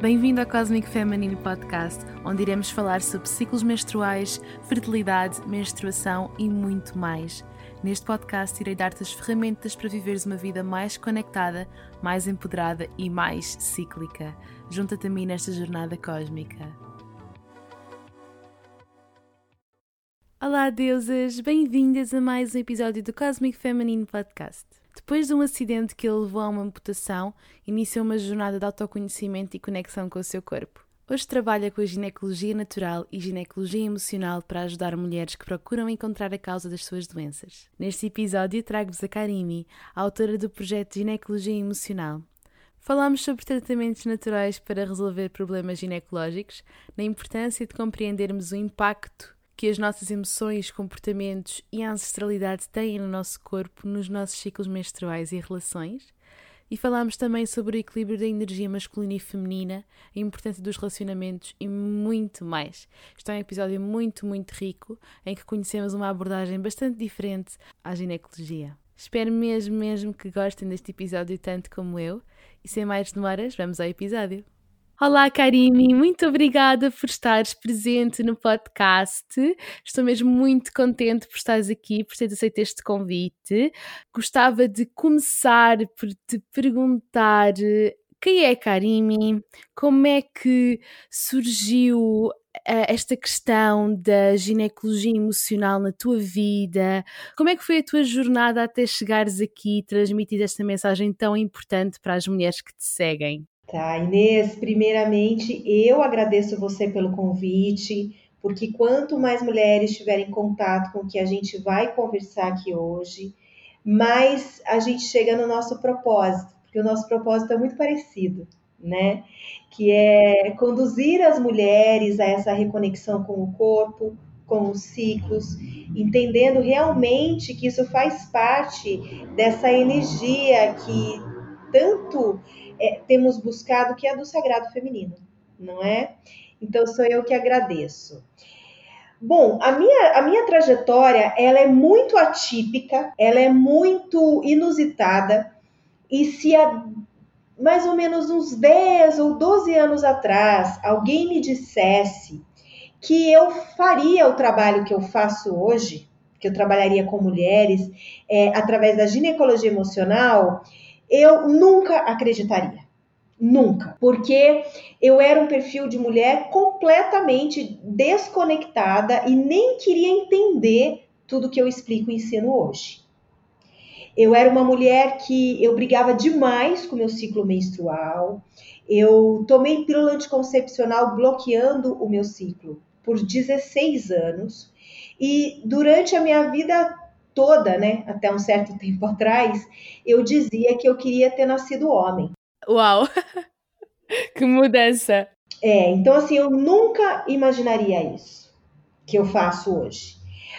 Bem-vindo ao Cosmic Feminine Podcast, onde iremos falar sobre ciclos menstruais, fertilidade, menstruação e muito mais. Neste podcast, irei dar-te as ferramentas para viveres uma vida mais conectada, mais empoderada e mais cíclica. Junta-te a mim nesta jornada cósmica. Olá, deusas! Bem-vindas a mais um episódio do Cosmic Feminine Podcast. Depois de um acidente que ele levou a uma amputação, iniciou uma jornada de autoconhecimento e conexão com o seu corpo. Hoje trabalha com a ginecologia natural e ginecologia emocional para ajudar mulheres que procuram encontrar a causa das suas doenças. Neste episódio trago-vos a Karimi, a autora do projeto Ginecologia Emocional. Falamos sobre tratamentos naturais para resolver problemas ginecológicos, na importância de compreendermos o impacto que as nossas emoções, comportamentos e a ancestralidade têm no nosso corpo, nos nossos ciclos menstruais e relações e falámos também sobre o equilíbrio da energia masculina e feminina, a importância dos relacionamentos e muito mais. Isto é um episódio muito, muito rico em que conhecemos uma abordagem bastante diferente à ginecologia. Espero mesmo, mesmo que gostem deste episódio tanto como eu. E sem mais demoras, vamos ao episódio. Olá, Karimi, muito obrigada por estares presente no podcast. Estou mesmo muito contente por estares aqui, por teres aceito este convite. Gostava de começar por te perguntar quem é Karimi, como é que surgiu eh, esta questão da ginecologia emocional na tua vida? Como é que foi a tua jornada até chegares aqui e transmitir esta mensagem tão importante para as mulheres que te seguem? Tá, Inês, primeiramente eu agradeço você pelo convite, porque quanto mais mulheres tiverem contato com o que a gente vai conversar aqui hoje, mais a gente chega no nosso propósito, porque o nosso propósito é muito parecido, né? Que é conduzir as mulheres a essa reconexão com o corpo, com os ciclos, entendendo realmente que isso faz parte dessa energia que tanto é, temos buscado, que é do sagrado feminino, não é? Então sou eu que agradeço. Bom, a minha, a minha trajetória ela é muito atípica, ela é muito inusitada, e se há mais ou menos uns 10 ou 12 anos atrás alguém me dissesse que eu faria o trabalho que eu faço hoje, que eu trabalharia com mulheres é, através da ginecologia emocional, eu nunca acreditaria. Nunca. Porque eu era um perfil de mulher completamente desconectada e nem queria entender tudo que eu explico e ensino hoje. Eu era uma mulher que eu brigava demais com meu ciclo menstrual. Eu tomei pílula anticoncepcional bloqueando o meu ciclo por 16 anos. E durante a minha vida toda, né, até um certo tempo atrás, eu dizia que eu queria ter nascido homem. Uau! que mudança! É, então assim, eu nunca imaginaria isso que eu faço hoje.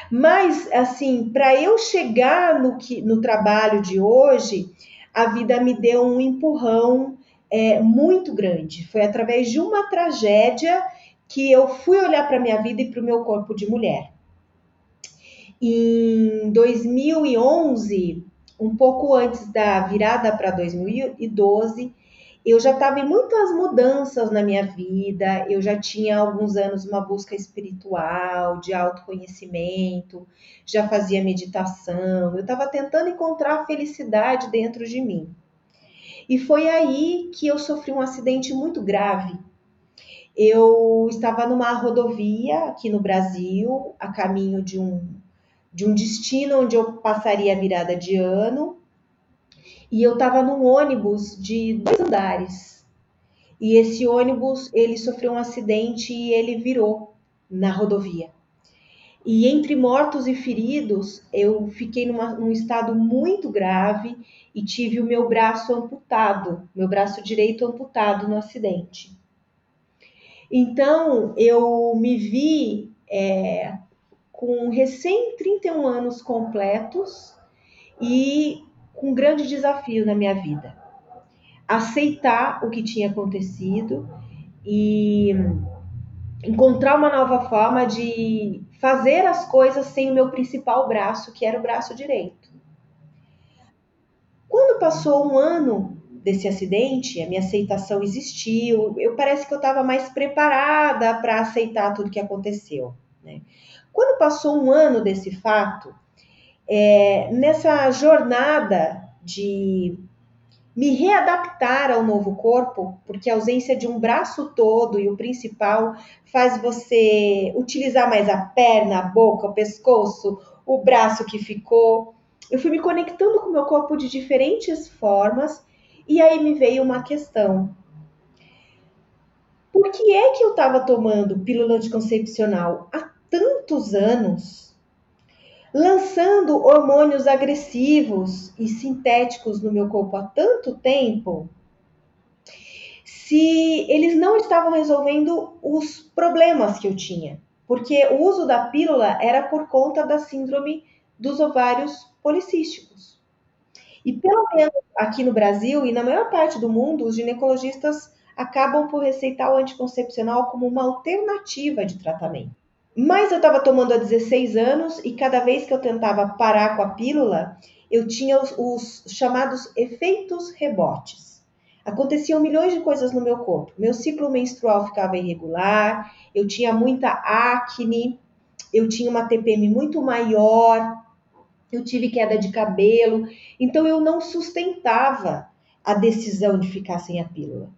Mas assim, para eu chegar no que no trabalho de hoje, a vida me deu um empurrão é, muito grande. Foi através de uma tragédia que eu fui olhar para minha vida e para o meu corpo de mulher. Em 2011, um pouco antes da virada para 2012, eu já estava em muitas mudanças na minha vida, eu já tinha há alguns anos uma busca espiritual, de autoconhecimento, já fazia meditação, eu estava tentando encontrar felicidade dentro de mim. E foi aí que eu sofri um acidente muito grave. Eu estava numa rodovia aqui no Brasil, a caminho de um de um destino onde eu passaria a virada de ano. E eu estava num ônibus de dois andares. E esse ônibus, ele sofreu um acidente e ele virou na rodovia. E entre mortos e feridos, eu fiquei numa, num estado muito grave e tive o meu braço amputado, meu braço direito amputado no acidente. Então, eu me vi é, com recém 31 anos completos e com um grande desafio na minha vida. Aceitar o que tinha acontecido e encontrar uma nova forma de fazer as coisas sem o meu principal braço, que era o braço direito. Quando passou um ano desse acidente, a minha aceitação existiu. Eu parece que eu estava mais preparada para aceitar tudo que aconteceu. Né? Quando passou um ano desse fato, é, nessa jornada de me readaptar ao novo corpo, porque a ausência de um braço todo e o principal faz você utilizar mais a perna, a boca, o pescoço, o braço que ficou. Eu fui me conectando com o meu corpo de diferentes formas e aí me veio uma questão. Por que é que eu estava tomando pílula anticoncepcional há tantos anos? lançando hormônios agressivos e sintéticos no meu corpo há tanto tempo, se eles não estavam resolvendo os problemas que eu tinha. Porque o uso da pílula era por conta da síndrome dos ovários policísticos. E pelo menos aqui no Brasil e na maior parte do mundo, os ginecologistas acabam por receitar o anticoncepcional como uma alternativa de tratamento. Mas eu estava tomando há 16 anos e cada vez que eu tentava parar com a pílula, eu tinha os, os chamados efeitos rebotes. Aconteciam milhões de coisas no meu corpo. Meu ciclo menstrual ficava irregular, eu tinha muita acne, eu tinha uma TPM muito maior, eu tive queda de cabelo, então eu não sustentava a decisão de ficar sem a pílula.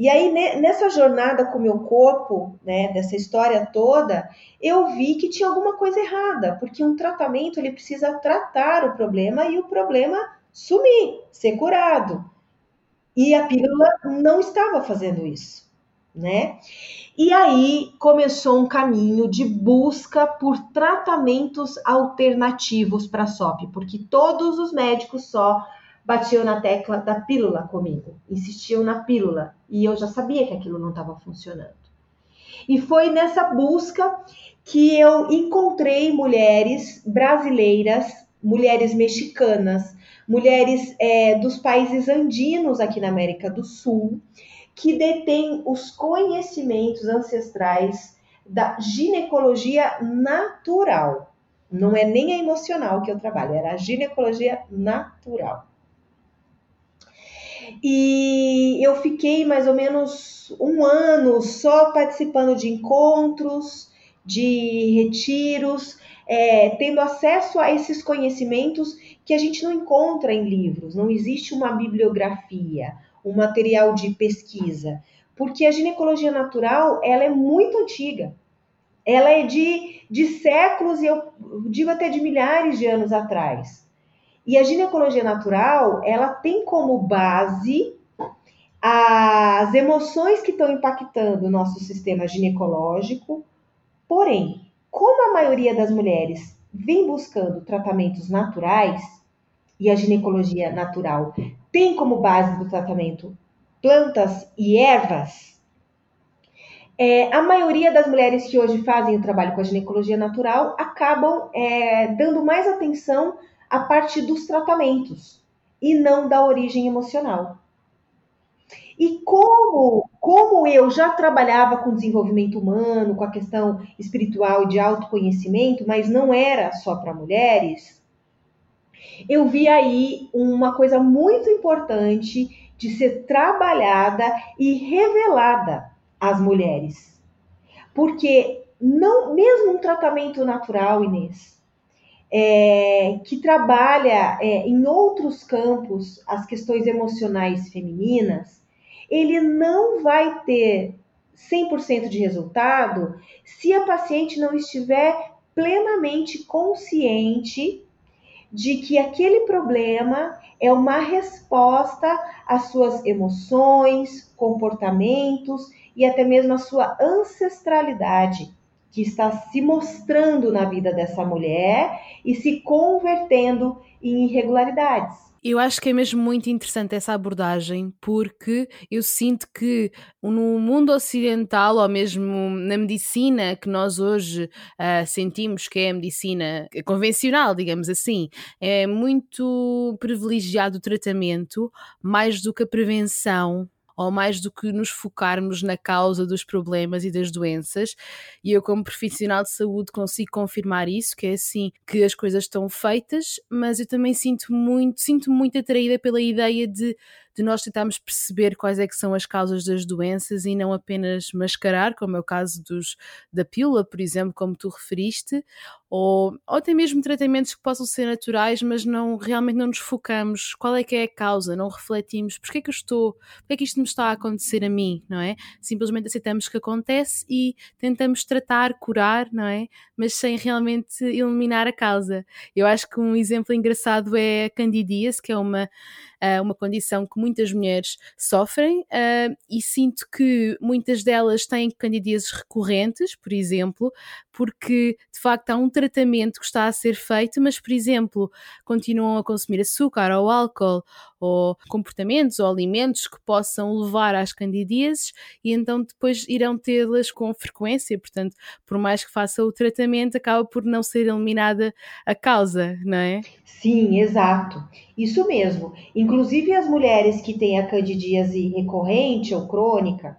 E aí, nessa jornada com o meu corpo, né, dessa história toda, eu vi que tinha alguma coisa errada, porque um tratamento ele precisa tratar o problema e o problema sumir, ser curado. E a pílula não estava fazendo isso, né? E aí começou um caminho de busca por tratamentos alternativos para a SOP, porque todos os médicos só batiam na tecla da pílula comigo, insistiam na pílula, e eu já sabia que aquilo não estava funcionando. E foi nessa busca que eu encontrei mulheres brasileiras, mulheres mexicanas, mulheres é, dos países andinos aqui na América do Sul, que detêm os conhecimentos ancestrais da ginecologia natural. Não é nem a emocional que eu trabalho, era a ginecologia natural. E eu fiquei mais ou menos um ano só participando de encontros, de retiros, é, tendo acesso a esses conhecimentos que a gente não encontra em livros, não existe uma bibliografia, um material de pesquisa, porque a ginecologia natural ela é muito antiga. Ela é de, de séculos e eu digo até de milhares de anos atrás. E a ginecologia natural, ela tem como base as emoções que estão impactando o nosso sistema ginecológico. Porém, como a maioria das mulheres vem buscando tratamentos naturais, e a ginecologia natural tem como base do tratamento plantas e ervas, é, a maioria das mulheres que hoje fazem o trabalho com a ginecologia natural acabam é, dando mais atenção a partir dos tratamentos e não da origem emocional. E como, como eu já trabalhava com desenvolvimento humano, com a questão espiritual e de autoconhecimento, mas não era só para mulheres, eu vi aí uma coisa muito importante de ser trabalhada e revelada às mulheres. Porque não, mesmo um tratamento natural, Inês, é, que trabalha é, em outros campos as questões emocionais femininas, ele não vai ter 100% de resultado se a paciente não estiver plenamente consciente de que aquele problema é uma resposta às suas emoções, comportamentos e até mesmo à sua ancestralidade que está se mostrando na vida dessa mulher e se convertendo em irregularidades. Eu acho que é mesmo muito interessante essa abordagem, porque eu sinto que no mundo ocidental, ou mesmo na medicina que nós hoje uh, sentimos que é a medicina convencional, digamos assim, é muito privilegiado o tratamento mais do que a prevenção ou mais do que nos focarmos na causa dos problemas e das doenças. E eu, como profissional de saúde, consigo confirmar isso, que é assim que as coisas estão feitas, mas eu também sinto muito, sinto muito atraída pela ideia de de nós tentarmos perceber quais é que são as causas das doenças e não apenas mascarar, como é o caso dos, da pílula, por exemplo, como tu referiste, ou, ou até mesmo tratamentos que possam ser naturais, mas não realmente não nos focamos qual é que é a causa, não refletimos porque é que eu estou, porque é que isto me está a acontecer a mim, não é? Simplesmente aceitamos que acontece e tentamos tratar, curar, não é? Mas sem realmente eliminar a causa. Eu acho que um exemplo engraçado é a candidíase, que é uma uh, uma condição que muitas mulheres sofrem uh, e sinto que muitas delas têm candidíases recorrentes, por exemplo, porque de facto há um tratamento que está a ser feito, mas, por exemplo, continuam a consumir açúcar ou álcool ou comportamentos ou alimentos que possam levar às candidíases e então depois irão tê-las com frequência. Portanto, por mais que faça o tratamento, acaba por não ser eliminada a causa, não é? Sim, exato. Isso mesmo. Inclusive as mulheres que têm a candidíase recorrente ou crônica,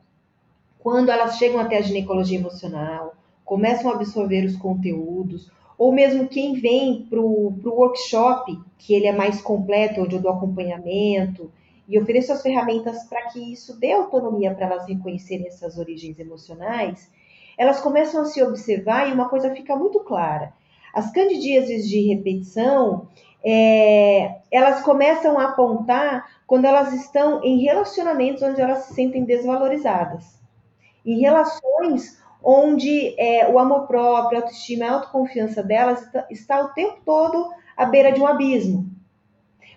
quando elas chegam até a ginecologia emocional, começam a absorver os conteúdos, ou mesmo quem vem para o workshop, que ele é mais completo, onde eu dou acompanhamento e ofereço as ferramentas para que isso dê autonomia para elas reconhecerem essas origens emocionais, elas começam a se observar e uma coisa fica muito clara. As candidíases de repetição, é, elas começam a apontar quando elas estão em relacionamentos onde elas se sentem desvalorizadas. Em relações onde é, o amor próprio, a autoestima, a autoconfiança delas está, o tempo todo à beira de um abismo.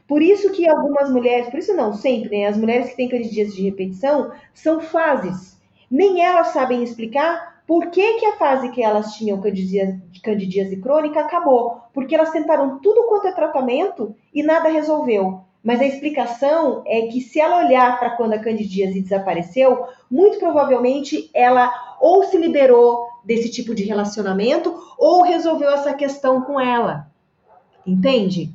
Por isso que algumas mulheres, por isso não, sempre, né, as mulheres que têm candidíase de repetição são fases. Nem elas sabem explicar por que, que a fase que elas tinham candidíase, candidíase crônica acabou. Porque elas tentaram tudo quanto é tratamento e nada resolveu. Mas a explicação é que se ela olhar para quando a candidíase desapareceu, muito provavelmente ela ou se liberou desse tipo de relacionamento ou resolveu essa questão com ela. Entende?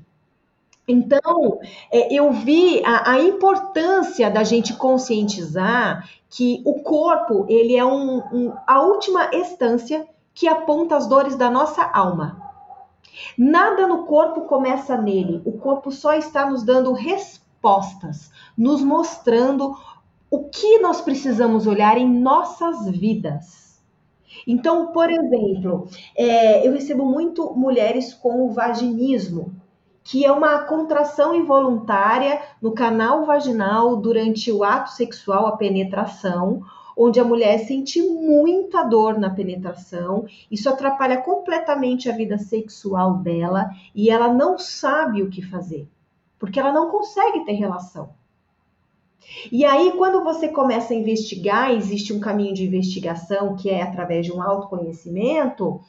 Então, é, eu vi a, a, importância da gente conscientizar que o corpo ele é um, um, a última instância que aponta as dores da nossa alma. Nada no corpo começa nele. O corpo só está nos dando respostas, nos mostrando o que nós precisamos olhar em nossas vidas. Então, por exemplo, é, eu recebo muito mulheres com vaginismo, que é uma contração involuntária no canal vaginal durante o ato sexual, a penetração, onde a mulher sente muita dor na penetração, isso atrapalha completamente a vida sexual dela e ela não sabe o que fazer, porque ela não consegue ter relação. E aí, quando você começa a investigar, existe um caminho de investigação que é através de um autoconhecimento,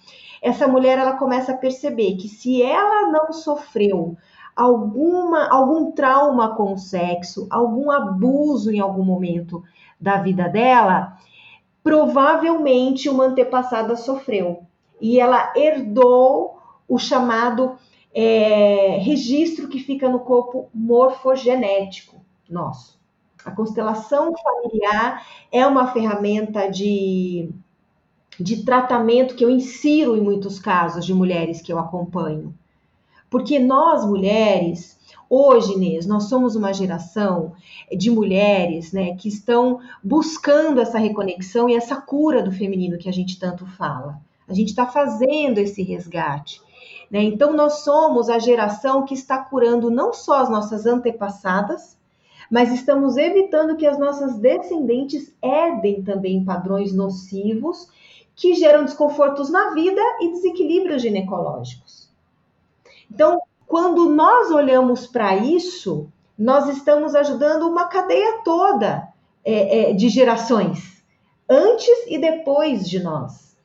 essa mulher ela começa a perceber que se ela não sofreu alguma algum trauma com o sexo, algum abuso em algum momento da vida dela, provavelmente uma antepassada sofreu e ela herdou o chamado é, registro que fica no corpo morfogenético nosso. A constelação familiar é uma ferramenta de, de tratamento que eu insiro em muitos casos de mulheres que eu acompanho. Porque nós, mulheres, Hoje, Inês, nós somos uma geração de mulheres né, que estão buscando essa reconexão e essa cura do feminino que a gente tanto fala. A gente está fazendo esse resgate. Né? Então, nós somos a geração que está curando não só as nossas antepassadas, mas estamos evitando que as nossas descendentes herdem também padrões nocivos que geram desconfortos na vida e desequilíbrios ginecológicos. Então, quando nós olhamos para isso, nós estamos ajudando uma cadeia toda é, é, de gerações, antes e depois de nós.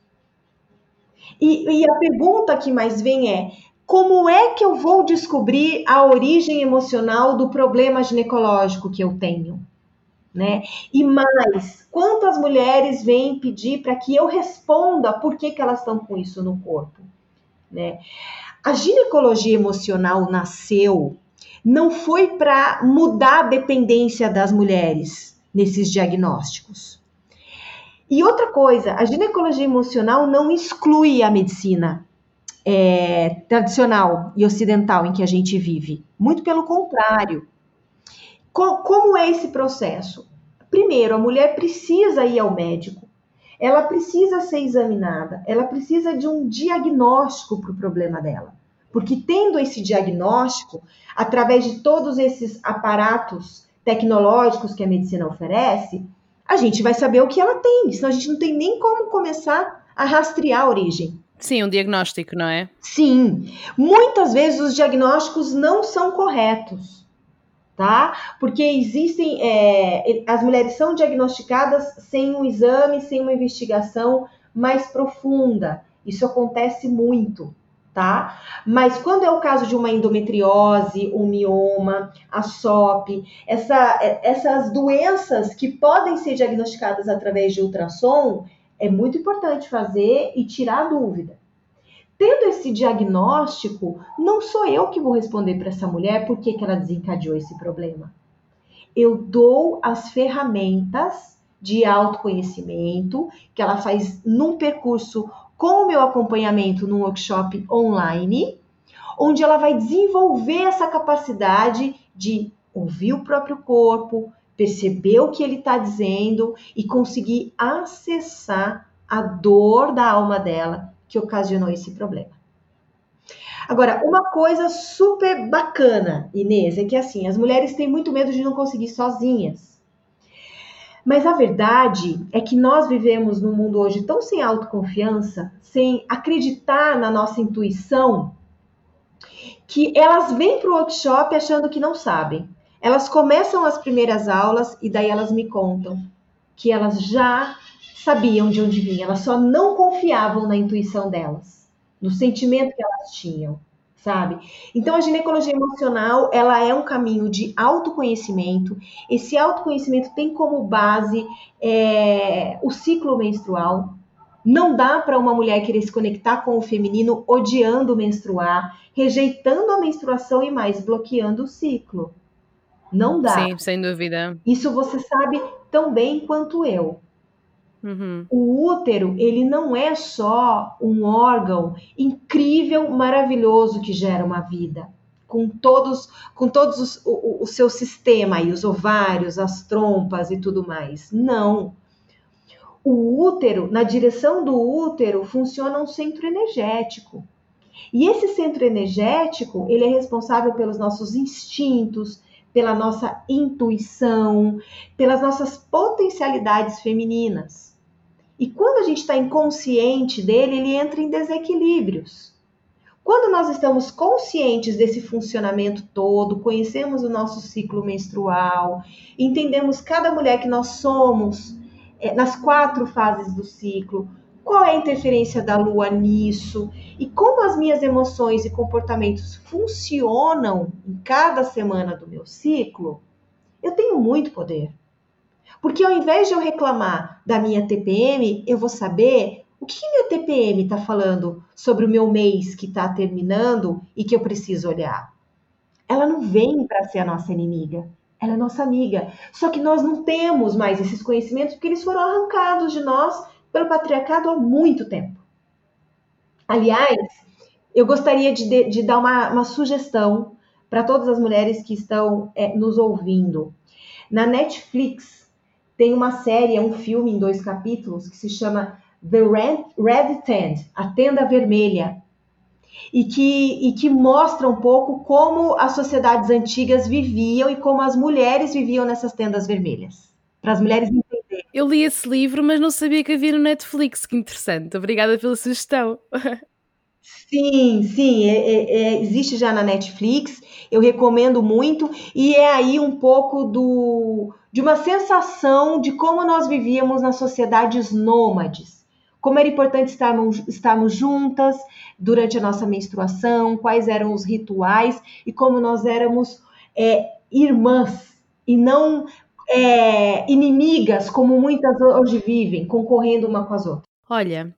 E, e a pergunta que mais vem é: como é que eu vou descobrir a origem emocional do problema ginecológico que eu tenho? Né? E mais, quantas mulheres vêm pedir para que eu responda por que, que elas estão com isso no corpo? Né? A ginecologia emocional nasceu não foi para mudar a dependência das mulheres nesses diagnósticos. E outra coisa, a ginecologia emocional não exclui a medicina é, tradicional e ocidental em que a gente vive. Muito pelo contrário. Co como é esse processo? Primeiro, a mulher precisa ir ao médico, ela precisa ser examinada, ela precisa de um diagnóstico para o problema dela. Porque tendo esse diagnóstico, através de todos esses aparatos tecnológicos que a medicina oferece, a gente vai saber o que ela tem, senão a gente não tem nem como começar a rastrear a origem. Sim, um diagnóstico, não é? Sim. Muitas vezes os diagnósticos não são corretos, tá? Porque existem. É, as mulheres são diagnosticadas sem um exame, sem uma investigação mais profunda. Isso acontece muito tá? Mas quando é o caso de uma endometriose, um mioma, a SOP, essa, essas doenças que podem ser diagnosticadas através de ultrassom, é muito importante fazer e tirar a dúvida. Tendo esse diagnóstico, não sou eu que vou responder para essa mulher por que, ela desencadeou esse problema. Eu dou as ferramentas de autoconhecimento que ela faz num percurso com o meu acompanhamento num workshop online, onde ela vai desenvolver essa capacidade de ouvir o próprio corpo, perceber o que ele está dizendo e conseguir acessar a dor da alma dela que ocasionou esse problema. Agora, uma coisa super bacana, Inês, é que assim, as mulheres têm muito medo de não conseguir sozinhas. Mas a verdade é que nós vivemos num mundo hoje tão sem autoconfiança, sem acreditar na nossa intuição, que elas vêm para o workshop achando que não sabem. Elas começam as primeiras aulas e daí elas me contam que elas já sabiam de onde vinha, elas só não confiavam na intuição delas, no sentimento que elas tinham sabe? Então a ginecologia emocional, ela é um caminho de autoconhecimento. Esse autoconhecimento tem como base é, o ciclo menstrual. Não dá para uma mulher querer se conectar com o feminino odiando menstruar, rejeitando a menstruação e mais bloqueando o ciclo. Não dá. Sim, sem dúvida. Isso você sabe tão bem quanto eu. Uhum. O útero, ele não é só um órgão incrível, maravilhoso que gera uma vida, com todos, com todos os, o, o seu sistema aí, os ovários, as trompas e tudo mais. Não. O útero, na direção do útero, funciona um centro energético. E esse centro energético, ele é responsável pelos nossos instintos, pela nossa intuição, pelas nossas potencialidades femininas. E quando a gente está inconsciente dele, ele entra em desequilíbrios. Quando nós estamos conscientes desse funcionamento todo, conhecemos o nosso ciclo menstrual, entendemos cada mulher que nós somos é, nas quatro fases do ciclo, qual é a interferência da lua nisso e como as minhas emoções e comportamentos funcionam em cada semana do meu ciclo, eu tenho muito poder. Porque ao invés de eu reclamar da minha TPM, eu vou saber o que minha TPM está falando sobre o meu mês que está terminando e que eu preciso olhar. Ela não vem para ser a nossa inimiga, ela é nossa amiga. Só que nós não temos mais esses conhecimentos porque eles foram arrancados de nós pelo patriarcado há muito tempo. Aliás, eu gostaria de, de, de dar uma, uma sugestão para todas as mulheres que estão é, nos ouvindo. Na Netflix, tem uma série, é um filme em dois capítulos que se chama The Red, Red Tent, a tenda vermelha, e que, e que mostra um pouco como as sociedades antigas viviam e como as mulheres viviam nessas tendas vermelhas. Para as mulheres entenderem. Eu li esse livro, mas não sabia que havia no Netflix. Que interessante. Obrigada pela sugestão. Sim, sim, é, é, é, existe já na Netflix, eu recomendo muito, e é aí um pouco do, de uma sensação de como nós vivíamos nas sociedades nômades. Como era importante estarmos, estarmos juntas durante a nossa menstruação, quais eram os rituais e como nós éramos é, irmãs e não é, inimigas, como muitas hoje vivem, concorrendo uma com as outras. Olha,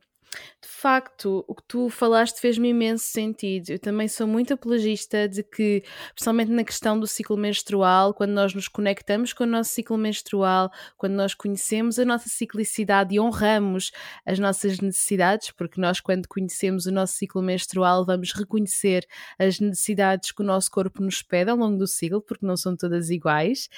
facto, o que tu falaste fez-me imenso sentido. Eu também sou muito apologista de que, principalmente na questão do ciclo menstrual, quando nós nos conectamos com o nosso ciclo menstrual, quando nós conhecemos a nossa ciclicidade e honramos as nossas necessidades, porque nós, quando conhecemos o nosso ciclo menstrual, vamos reconhecer as necessidades que o nosso corpo nos pede ao longo do ciclo, porque não são todas iguais.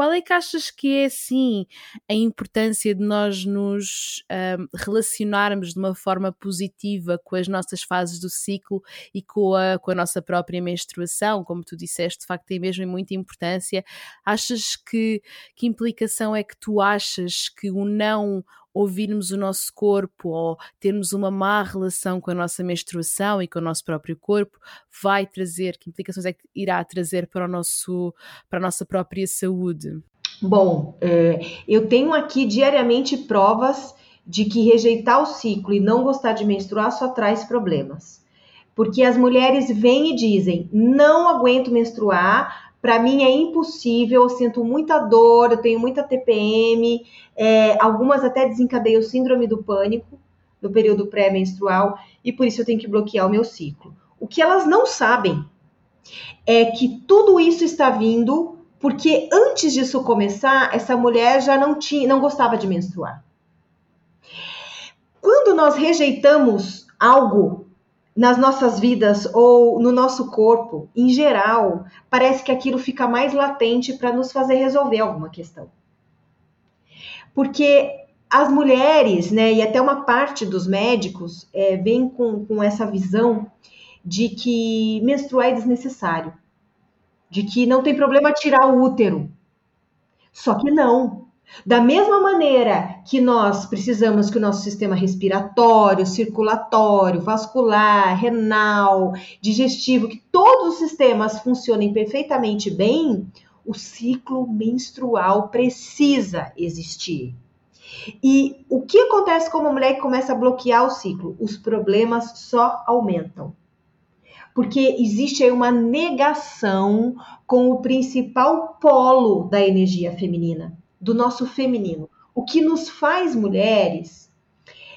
Qual é que achas que é, assim, a importância de nós nos um, relacionarmos de uma forma positiva com as nossas fases do ciclo e com a, com a nossa própria menstruação? Como tu disseste, de facto, tem mesmo muita importância. Achas que, que implicação é que tu achas que o não ouvirmos o nosso corpo ou termos uma má relação com a nossa menstruação e com o nosso próprio corpo vai trazer, que implicações é que irá trazer para, o nosso, para a nossa própria saúde? Bom, é, eu tenho aqui diariamente provas de que rejeitar o ciclo e não gostar de menstruar só traz problemas. Porque as mulheres vêm e dizem: não aguento menstruar, para mim é impossível, eu sinto muita dor, eu tenho muita TPM, é, algumas até desencadeiam síndrome do pânico no período pré-menstrual e por isso eu tenho que bloquear o meu ciclo. O que elas não sabem é que tudo isso está vindo porque antes disso começar, essa mulher já não tinha, não gostava de menstruar. Quando nós rejeitamos algo nas nossas vidas ou no nosso corpo, em geral, parece que aquilo fica mais latente para nos fazer resolver alguma questão. Porque as mulheres, né, e até uma parte dos médicos, é, vem com, com essa visão de que menstruar é desnecessário, de que não tem problema tirar o útero. Só que não. Da mesma maneira que nós precisamos que o nosso sistema respiratório, circulatório, vascular, renal, digestivo, que todos os sistemas funcionem perfeitamente bem, o ciclo menstrual precisa existir. E o que acontece com uma mulher começa a bloquear o ciclo? Os problemas só aumentam. Porque existe aí uma negação com o principal polo da energia feminina, do nosso feminino. O que nos faz mulheres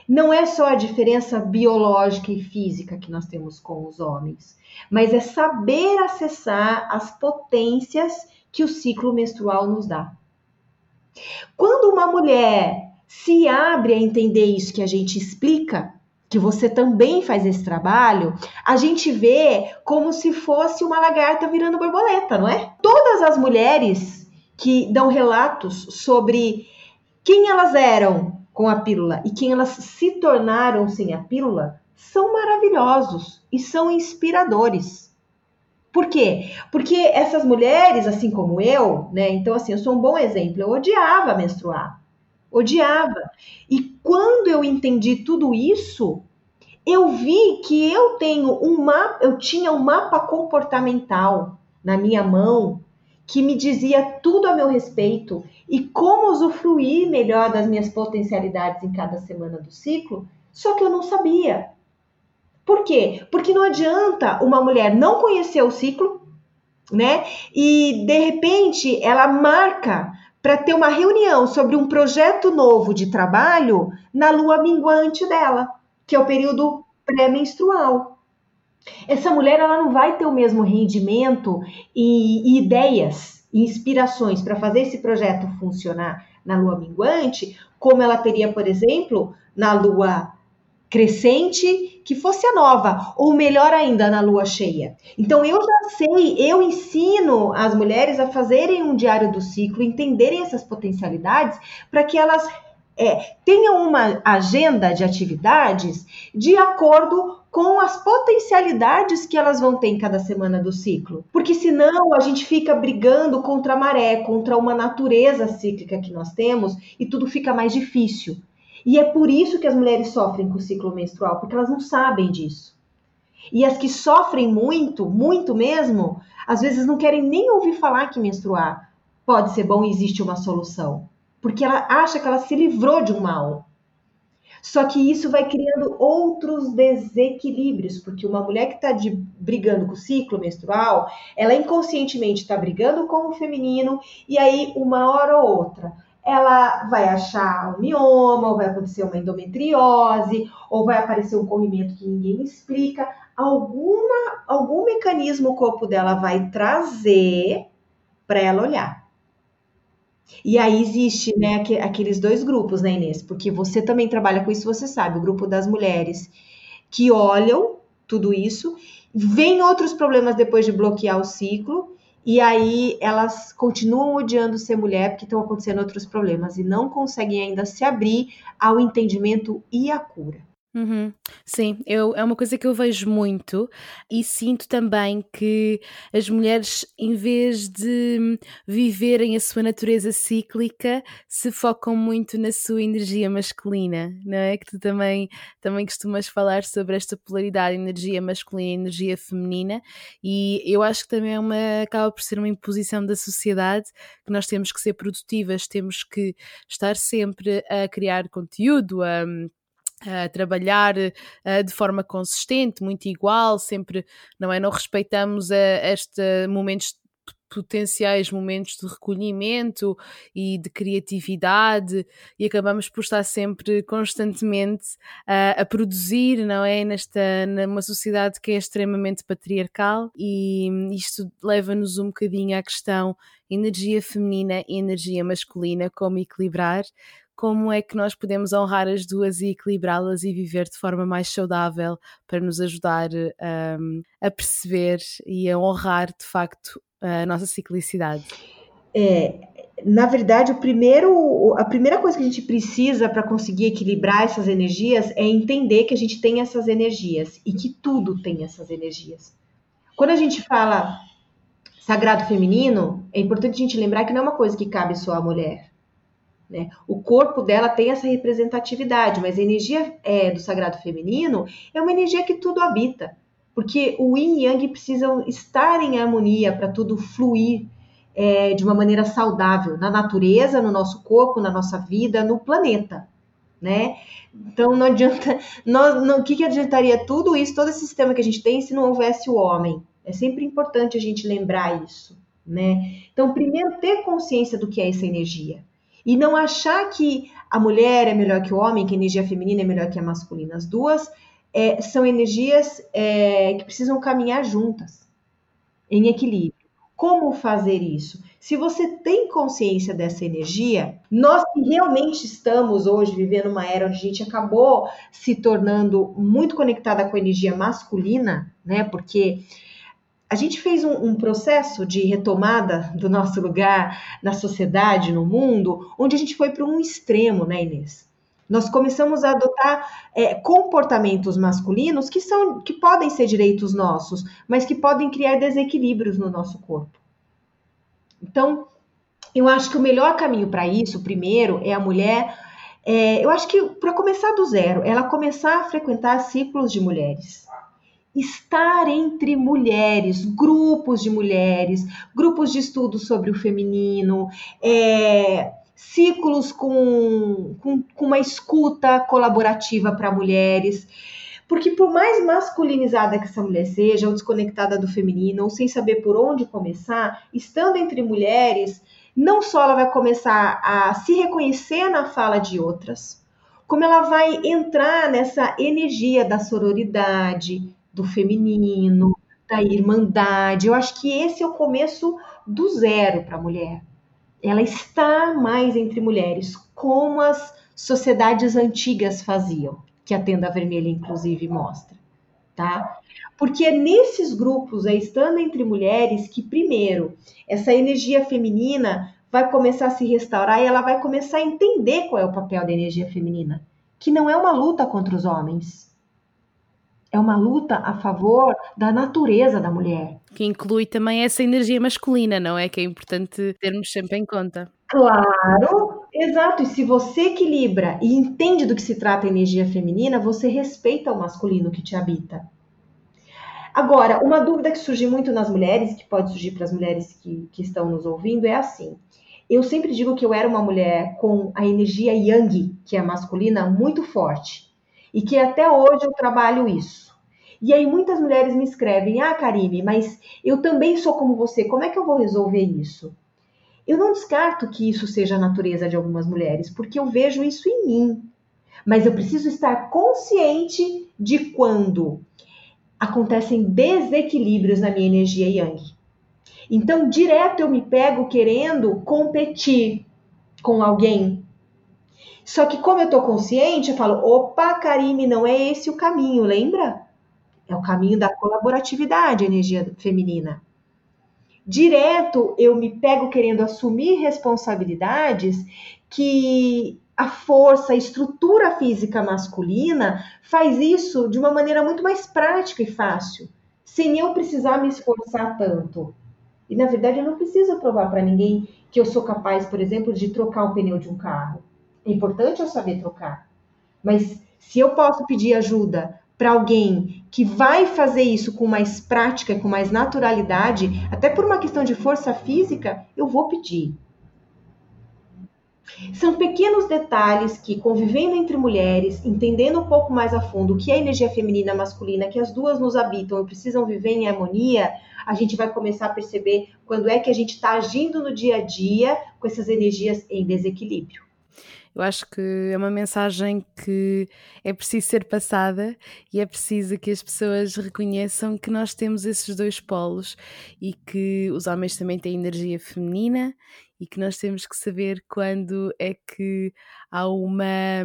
não é só a diferença biológica e física que nós temos com os homens, mas é saber acessar as potências que o ciclo menstrual nos dá. Quando uma mulher se abre a entender isso que a gente explica, que você também faz esse trabalho, a gente vê como se fosse uma lagarta virando borboleta, não é? Todas as mulheres que dão relatos sobre quem elas eram com a pílula e quem elas se tornaram sem a pílula são maravilhosos e são inspiradores. Por quê? Porque essas mulheres, assim como eu, né? Então, assim, eu sou um bom exemplo. Eu odiava menstruar. Odiava. E quando eu entendi tudo isso, eu vi que eu tenho um mapa, eu tinha um mapa comportamental na minha mão que me dizia tudo a meu respeito e como usufruir melhor das minhas potencialidades em cada semana do ciclo, só que eu não sabia. Por quê? Porque não adianta uma mulher não conhecer o ciclo, né? E de repente ela marca para ter uma reunião sobre um projeto novo de trabalho na lua minguante dela, que é o período pré-menstrual. Essa mulher ela não vai ter o mesmo rendimento e, e ideias e inspirações para fazer esse projeto funcionar na lua minguante, como ela teria, por exemplo, na lua crescente, que fosse a nova, ou melhor ainda, na lua cheia. Então eu já sei, eu ensino as mulheres a fazerem um diário do ciclo, entenderem essas potencialidades, para que elas é, tenham uma agenda de atividades de acordo com as potencialidades que elas vão ter em cada semana do ciclo. Porque senão a gente fica brigando contra a maré, contra uma natureza cíclica que nós temos e tudo fica mais difícil. E é por isso que as mulheres sofrem com o ciclo menstrual, porque elas não sabem disso. E as que sofrem muito, muito mesmo, às vezes não querem nem ouvir falar que menstruar pode ser bom e existe uma solução. Porque ela acha que ela se livrou de um mal. Só que isso vai criando outros desequilíbrios, porque uma mulher que está brigando com o ciclo menstrual, ela inconscientemente está brigando com o feminino, e aí, uma hora ou outra, ela vai achar um mioma, ou vai acontecer uma endometriose, ou vai aparecer um corrimento que ninguém explica. Alguma, algum mecanismo o corpo dela vai trazer para ela olhar. E aí existe, né, aqueles dois grupos, né, Inês? Porque você também trabalha com isso, você sabe, o grupo das mulheres que olham tudo isso, vem outros problemas depois de bloquear o ciclo, e aí elas continuam odiando ser mulher porque estão acontecendo outros problemas e não conseguem ainda se abrir ao entendimento e à cura. Uhum. Sim, eu, é uma coisa que eu vejo muito e sinto também que as mulheres, em vez de viverem a sua natureza cíclica, se focam muito na sua energia masculina, não é? Que tu também, também costumas falar sobre esta polaridade, energia masculina e energia feminina, e eu acho que também é uma, acaba por ser uma imposição da sociedade que nós temos que ser produtivas, temos que estar sempre a criar conteúdo, a a trabalhar uh, de forma consistente, muito igual, sempre, não é? Não respeitamos a, este momentos potenciais momentos de recolhimento e de criatividade e acabamos por estar sempre constantemente uh, a produzir, não é? Nesta numa sociedade que é extremamente patriarcal e isto leva-nos um bocadinho à questão energia feminina e energia masculina, como equilibrar, como é que nós podemos honrar as duas e equilibrá-las e viver de forma mais saudável para nos ajudar um, a perceber e a honrar de facto a nossa ciclicidade? É, na verdade, o primeiro, a primeira coisa que a gente precisa para conseguir equilibrar essas energias é entender que a gente tem essas energias e que tudo tem essas energias. Quando a gente fala sagrado feminino, é importante a gente lembrar que não é uma coisa que cabe só à mulher. Né? O corpo dela tem essa representatividade, mas a energia é, do sagrado feminino é uma energia que tudo habita, porque o yin e yang precisam estar em harmonia para tudo fluir é, de uma maneira saudável na natureza, no nosso corpo, na nossa vida, no planeta. Né? Então não adianta, o que, que adiantaria tudo isso, todo esse sistema que a gente tem, se não houvesse o homem? É sempre importante a gente lembrar isso, né? Então, primeiro ter consciência do que é essa energia. E não achar que a mulher é melhor que o homem, que a energia feminina é melhor que a masculina. As duas é, são energias é, que precisam caminhar juntas, em equilíbrio. Como fazer isso? Se você tem consciência dessa energia, nós que realmente estamos hoje vivendo uma era onde a gente acabou se tornando muito conectada com a energia masculina, né? Porque a gente fez um, um, processo de retomada do nosso lugar na sociedade, no mundo, onde a gente foi para um extremo, né, Inês? Nós começamos a adotar é, comportamentos masculinos que são, que podem ser direitos nossos, mas que podem criar desequilíbrios no nosso corpo. Então, eu acho que o melhor caminho para isso, primeiro, é a mulher. É, eu acho que para começar do zero, ela começar a frequentar ciclos de mulheres estar entre mulheres, grupos de mulheres, grupos de estudos sobre o feminino, é, ciclos com, com, com uma escuta colaborativa para mulheres. Porque por mais masculinizada que essa mulher seja, ou desconectada do feminino, ou sem saber por onde começar, estando entre mulheres, não só ela vai começar a se reconhecer na fala de outras, como ela vai entrar nessa energia da sororidade, do feminino, da irmandade. Eu acho que esse é o começo do zero para a mulher. Ela está mais entre mulheres, como as sociedades antigas faziam, que a tenda vermelha inclusive mostra, tá? Porque é nesses grupos, é estando entre mulheres que primeiro essa energia feminina vai começar a se restaurar e ela vai começar a entender qual é o papel da energia feminina, que não é uma luta contra os homens, é uma luta a favor da natureza da mulher. Que inclui também essa energia masculina, não é? Que é importante termos sempre em conta. Claro, exato. E se você equilibra e entende do que se trata a energia feminina, você respeita o masculino que te habita. Agora, uma dúvida que surge muito nas mulheres, que pode surgir para as mulheres que, que estão nos ouvindo, é assim. Eu sempre digo que eu era uma mulher com a energia yang, que é masculina, muito forte. E que até hoje eu trabalho isso. E aí muitas mulheres me escrevem: "Ah, Karine, mas eu também sou como você. Como é que eu vou resolver isso?" Eu não descarto que isso seja a natureza de algumas mulheres, porque eu vejo isso em mim. Mas eu preciso estar consciente de quando acontecem desequilíbrios na minha energia yang. Então, direto eu me pego querendo competir com alguém. Só que como eu tô consciente, eu falo, opa, Karime, não é esse o caminho, lembra? É o caminho da colaboratividade, a energia feminina. Direto eu me pego querendo assumir responsabilidades que a força, a estrutura física masculina faz isso de uma maneira muito mais prática e fácil, sem eu precisar me esforçar tanto. E na verdade eu não preciso provar para ninguém que eu sou capaz, por exemplo, de trocar o pneu de um carro. É importante eu saber trocar. Mas se eu posso pedir ajuda para alguém que vai fazer isso com mais prática, com mais naturalidade, até por uma questão de força física, eu vou pedir. São pequenos detalhes que, convivendo entre mulheres, entendendo um pouco mais a fundo o que é energia feminina e masculina, que as duas nos habitam e precisam viver em harmonia, a gente vai começar a perceber quando é que a gente está agindo no dia a dia com essas energias em desequilíbrio. Eu acho que é uma mensagem que é preciso ser passada e é preciso que as pessoas reconheçam que nós temos esses dois polos e que os homens também têm energia feminina e que nós temos que saber quando é que há uma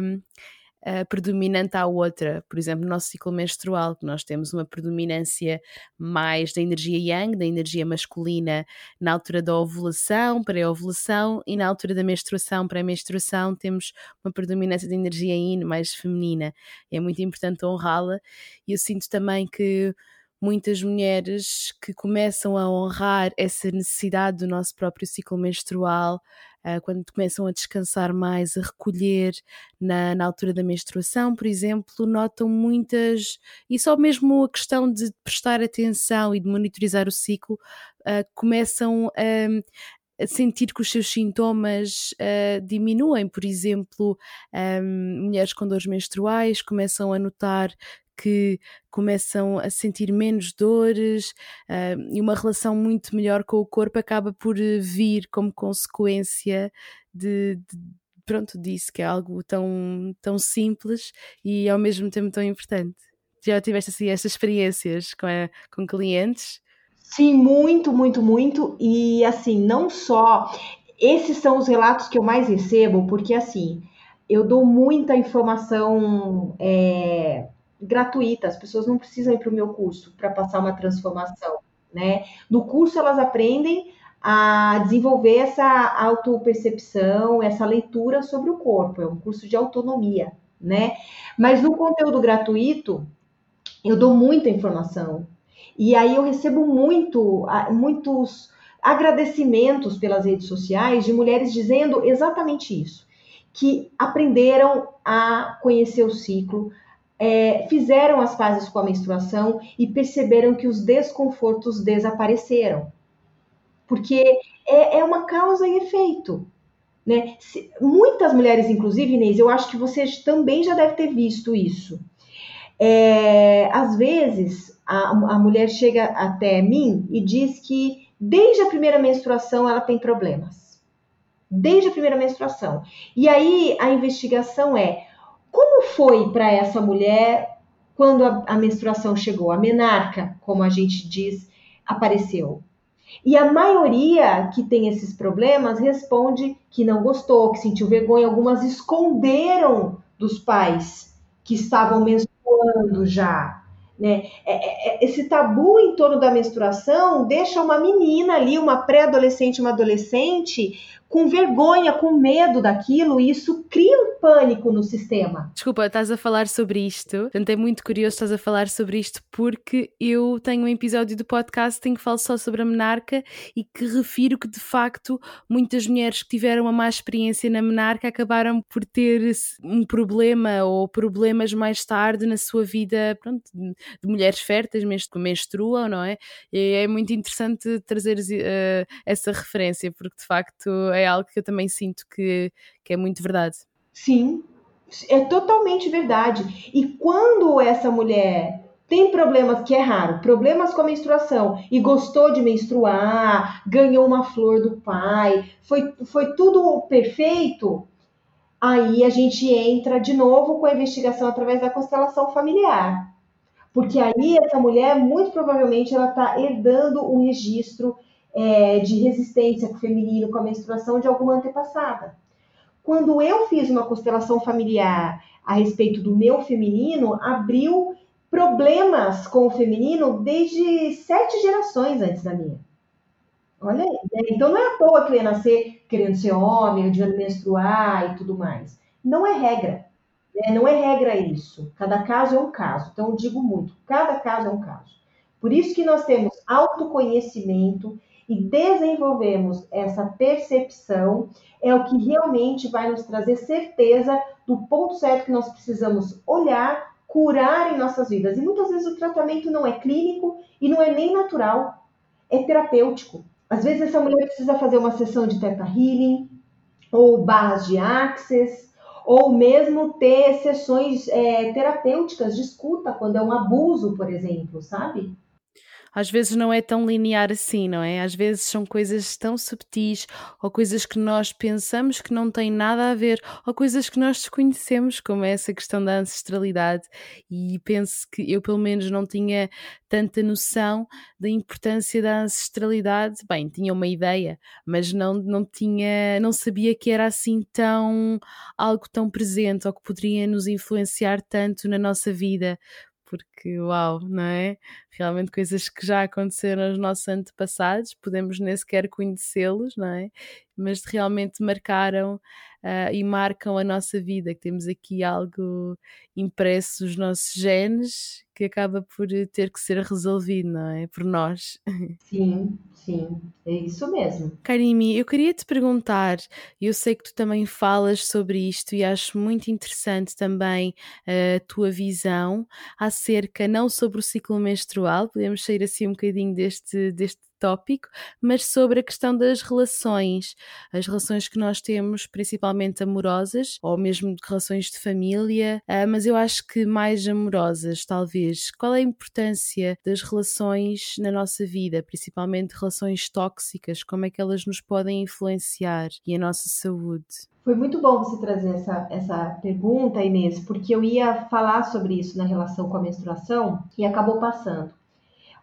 uh, predominante à outra. Por exemplo, no nosso ciclo menstrual, que nós temos uma predominância mais da energia yang, da energia masculina, na altura da ovulação, pré-ovulação, e na altura da menstruação, pré-menstruação, temos uma predominância da energia yin mais feminina. É muito importante honrá-la. E eu sinto também que muitas mulheres que começam a honrar essa necessidade do nosso próprio ciclo menstrual, uh, quando começam a descansar mais, a recolher na, na altura da menstruação, por exemplo, notam muitas. E só mesmo a questão de prestar atenção e de monitorizar o ciclo, uh, começam a, sentir que os seus sintomas uh, diminuem. Por exemplo, um, mulheres com dores menstruais começam a notar que começam a sentir menos dores uh, e uma relação muito melhor com o corpo acaba por eh, vir como consequência de, de pronto disso que é algo tão tão simples e ao mesmo tempo tão importante. Já tiveste assim experiências com, a, com clientes? Sim muito muito muito. E assim não só esses são os relatos que eu mais recebo porque assim eu dou muita informação é, gratuita, as pessoas não precisam ir para o meu curso para passar uma transformação, né? No curso elas aprendem a desenvolver essa autopercepção, essa leitura sobre o corpo, é um curso de autonomia, né? Mas no conteúdo gratuito, eu dou muita informação. E aí eu recebo muito, muitos agradecimentos pelas redes sociais de mulheres dizendo exatamente isso, que aprenderam a conhecer o ciclo, é, fizeram as pazes com a menstruação e perceberam que os desconfortos desapareceram. Porque é, é uma causa e efeito. Né? Se, muitas mulheres, inclusive, Inês, eu acho que você também já deve ter visto isso. É, às vezes, a, a mulher chega até mim e diz que desde a primeira menstruação ela tem problemas. Desde a primeira menstruação. E aí a investigação é como foi para essa mulher quando a, a menstruação chegou? A menarca, como a gente diz, apareceu. E a maioria que tem esses problemas responde que não gostou, que sentiu vergonha. Algumas esconderam dos pais que estavam menstruando já. Né? É, é, é, esse tabu em torno da menstruação deixa uma menina ali, uma pré-adolescente, uma adolescente, com vergonha, com medo daquilo, e isso cria um pânico no sistema. Desculpa, estás a falar sobre isto. Portanto, é muito curioso estás a falar sobre isto porque eu tenho um episódio do podcast em que falo só sobre a menarca e que refiro que de facto muitas mulheres que tiveram uma má experiência na menarca acabaram por ter um problema ou problemas mais tarde na sua vida, pronto, de mulheres férteis, que menstruam, não é? E é muito interessante trazer uh, essa referência porque de facto é algo que eu também sinto que, que é muito verdade. Sim, é totalmente verdade. E quando essa mulher tem problemas que é raro, problemas com a menstruação e gostou de menstruar, ganhou uma flor do pai, foi, foi tudo perfeito, aí a gente entra de novo com a investigação através da constelação familiar. Porque aí essa mulher, muito provavelmente, ela está herdando um registro é, de resistência feminino com a menstruação de alguma antepassada. Quando eu fiz uma constelação familiar a respeito do meu feminino, abriu problemas com o feminino desde sete gerações antes da minha. Olha aí. Né? Então não é à toa que eu ia nascer querendo ser homem, odiando menstruar e tudo mais. Não é regra. Né? Não é regra isso. Cada caso é um caso. Então eu digo muito, cada caso é um caso. Por isso que nós temos autoconhecimento e desenvolvemos essa percepção é o que realmente vai nos trazer certeza do ponto certo que nós precisamos olhar, curar em nossas vidas. E muitas vezes o tratamento não é clínico e não é nem natural, é terapêutico. Às vezes essa mulher precisa fazer uma sessão de Theta Healing, ou barras de Access, ou mesmo ter sessões é, terapêuticas de escuta, quando é um abuso, por exemplo, sabe? Às vezes não é tão linear assim, não é? Às vezes são coisas tão subtis ou coisas que nós pensamos que não têm nada a ver ou coisas que nós desconhecemos, como é essa questão da ancestralidade. E penso que eu, pelo menos, não tinha tanta noção da importância da ancestralidade. Bem, tinha uma ideia, mas não, não tinha, não sabia que era assim tão algo tão presente ou que poderia nos influenciar tanto na nossa vida porque uau, não é? Realmente coisas que já aconteceram aos nossos antepassados, podemos nem sequer conhecê-los, não é? Mas realmente marcaram uh, e marcam a nossa vida, que temos aqui algo impresso nos nossos genes que acaba por ter que ser resolvido, não é? Por nós. Sim, sim, é isso mesmo. Karimi, eu queria te perguntar, eu sei que tu também falas sobre isto e acho muito interessante também eh, a tua visão acerca não sobre o ciclo menstrual, podemos sair assim um bocadinho deste, deste tópico, mas sobre a questão das relações, as relações que nós temos, principalmente amorosas, ou mesmo relações de família, uh, mas eu acho que mais amorosas, talvez. Qual é a importância das relações na nossa vida, principalmente relações tóxicas? Como é que elas nos podem influenciar e a nossa saúde? Foi muito bom você trazer essa, essa pergunta, Inês, porque eu ia falar sobre isso na relação com a menstruação e acabou passando.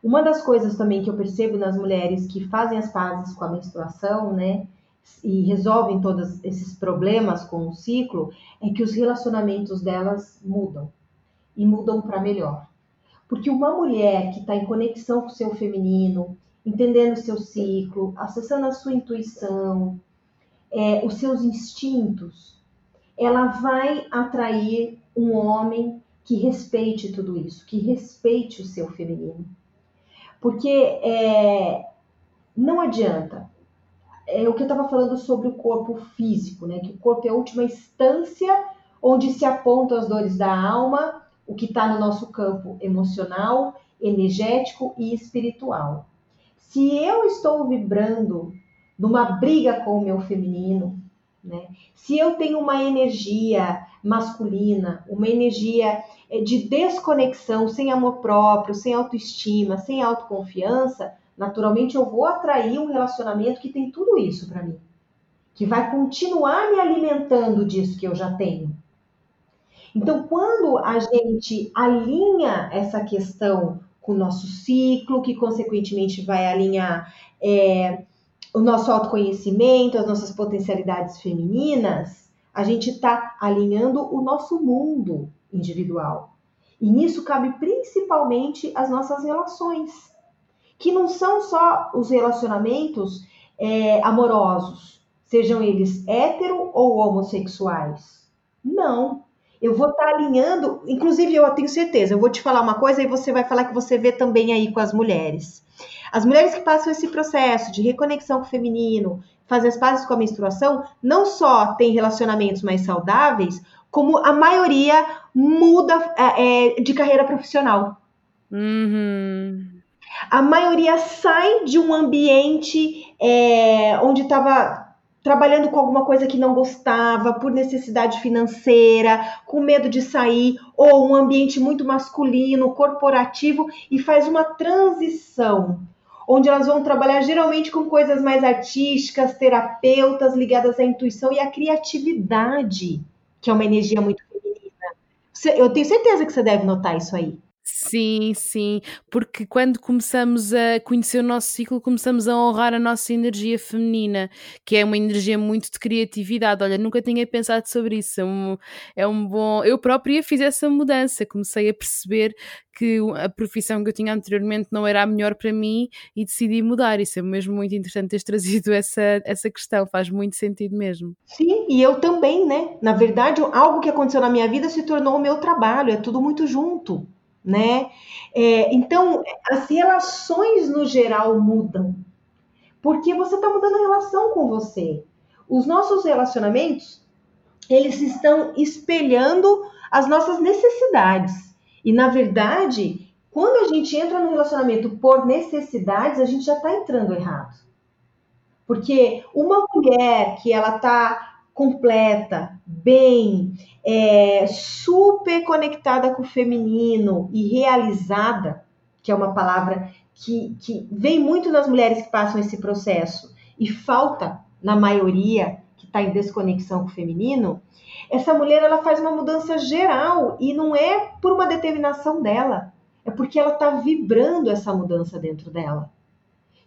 Uma das coisas também que eu percebo nas mulheres que fazem as pazes com a menstruação, né, e resolvem todos esses problemas com o ciclo, é que os relacionamentos delas mudam e mudam para melhor. Porque uma mulher que está em conexão com o seu feminino, entendendo o seu ciclo, acessando a sua intuição, é, os seus instintos, ela vai atrair um homem que respeite tudo isso, que respeite o seu feminino. Porque é, não adianta. É o que eu estava falando sobre o corpo físico, né? Que o corpo é a última instância onde se apontam as dores da alma, o que está no nosso campo emocional, energético e espiritual. Se eu estou vibrando numa briga com o meu feminino, né? Se eu tenho uma energia masculina, uma energia eh, de desconexão, sem amor próprio, sem autoestima, sem autoconfiança, naturalmente eu vou atrair um relacionamento que tem tudo isso para mim, que vai continuar me alimentando disso que eu já tenho. Então, quando a gente alinha essa questão com o nosso ciclo, que consequentemente vai alinhar é, o nosso autoconhecimento, as nossas potencialidades femininas, a gente está alinhando o nosso mundo individual. E nisso cabe principalmente as nossas relações, que não são só os relacionamentos é, amorosos, sejam eles hétero ou homossexuais. Não. Eu vou estar tá alinhando, inclusive eu tenho certeza, eu vou te falar uma coisa e você vai falar que você vê também aí com as mulheres. As mulheres que passam esse processo de reconexão com o feminino, fazem as pazes com a menstruação, não só têm relacionamentos mais saudáveis, como a maioria muda é, é, de carreira profissional. Uhum. A maioria sai de um ambiente é, onde estava trabalhando com alguma coisa que não gostava, por necessidade financeira, com medo de sair, ou um ambiente muito masculino, corporativo, e faz uma transição, onde elas vão trabalhar geralmente com coisas mais artísticas, terapeutas ligadas à intuição e à criatividade, que é uma energia muito feminina. Eu tenho certeza que você deve notar isso aí. Sim, sim, porque quando começamos a conhecer o nosso ciclo, começamos a honrar a nossa energia feminina, que é uma energia muito de criatividade. Olha, nunca tinha pensado sobre isso. É um, é um bom. Eu própria fiz essa mudança, comecei a perceber que a profissão que eu tinha anteriormente não era a melhor para mim e decidi mudar. Isso é mesmo muito interessante teres trazido essa, essa questão, faz muito sentido mesmo. Sim, e eu também, né? Na verdade, algo que aconteceu na minha vida se tornou o meu trabalho, é tudo muito junto né? É, então, as relações no geral mudam, porque você está mudando a relação com você. Os nossos relacionamentos, eles estão espelhando as nossas necessidades. E, na verdade, quando a gente entra no relacionamento por necessidades, a gente já está entrando errado. Porque uma mulher que ela está completa, bem, é, super conectada com o feminino e realizada, que é uma palavra que, que vem muito nas mulheres que passam esse processo e falta na maioria que está em desconexão com o feminino, essa mulher ela faz uma mudança geral e não é por uma determinação dela, é porque ela está vibrando essa mudança dentro dela.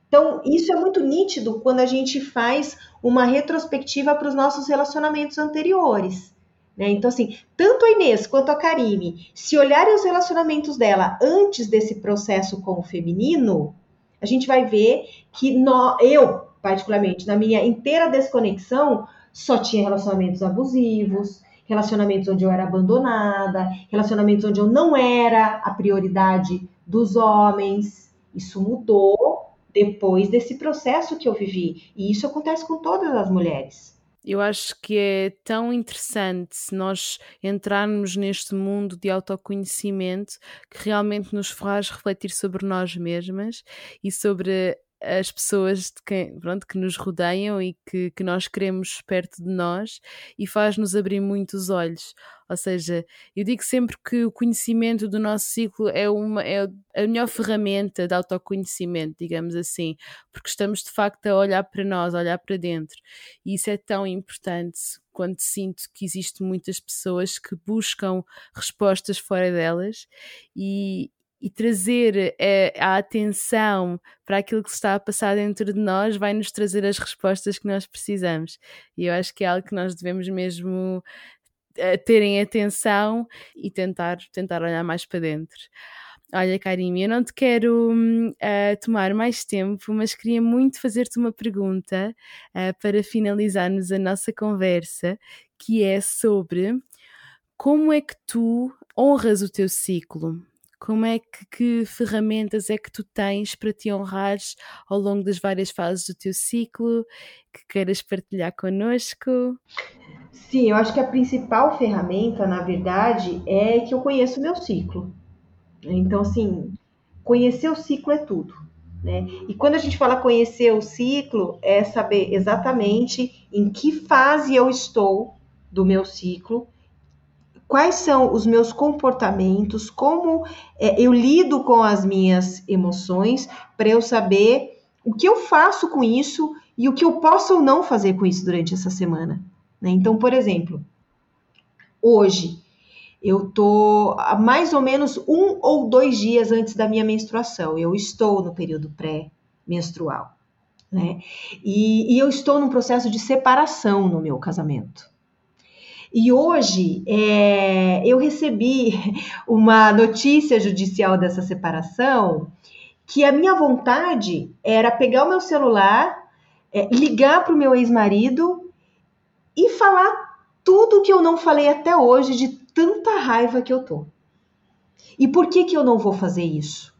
Então, isso é muito nítido quando a gente faz uma retrospectiva para os nossos relacionamentos anteriores. Né? Então, assim, tanto a Inês quanto a Karime, se olharem os relacionamentos dela antes desse processo com o feminino, a gente vai ver que nó, eu, particularmente, na minha inteira desconexão, só tinha relacionamentos abusivos, relacionamentos onde eu era abandonada, relacionamentos onde eu não era a prioridade dos homens. Isso mudou depois desse processo que eu vivi. E isso acontece com todas as mulheres. Eu acho que é tão interessante nós entrarmos neste mundo de autoconhecimento que realmente nos faz refletir sobre nós mesmas e sobre as pessoas que, pronto, que nos rodeiam e que, que nós queremos perto de nós e faz-nos abrir muito os olhos. Ou seja, eu digo sempre que o conhecimento do nosso ciclo é, uma, é a melhor ferramenta de autoconhecimento, digamos assim, porque estamos de facto a olhar para nós, a olhar para dentro. E isso é tão importante quando sinto que existem muitas pessoas que buscam respostas fora delas e, e trazer a, eh, a, atenção para aquilo que se está a passar dentro de nós vai nos trazer as respostas que nós precisamos. E eu acho que é algo que nós devemos mesmo uh, terem atenção e tentar, tentar olhar mais para dentro. Olha, Karime, eu não te quero uh, tomar mais tempo, mas queria muito fazer-te uma pergunta uh, para finalizarmos a nossa conversa, que é sobre como é que tu honras o teu ciclo? Como é que, que, ferramentas é que tu tens para te honrares ao longo das várias fases do teu ciclo que queiras partilhar connosco? Sim, eu acho que a principal ferramenta, na verdade, é que eu conheço o meu ciclo. Então, assim, conhecer o ciclo é tudo. Né? E quando a gente fala conhecer o ciclo, é saber exatamente em que fase eu estou do meu ciclo quais são os meus comportamentos, como é, eu lido com as minhas emoções, para eu saber o que eu faço com isso e o que eu posso ou não fazer com isso durante essa semana. Né? Então, por exemplo, hoje eu tô há mais ou menos um ou dois dias antes da minha menstruação. Eu estou no período pré-menstrual. Né? E, e eu estou num processo de separação no meu casamento. E hoje é, eu recebi uma notícia judicial dessa separação que a minha vontade era pegar o meu celular, é, ligar para o meu ex-marido e falar tudo que eu não falei até hoje de tanta raiva que eu tô. E por que, que eu não vou fazer isso?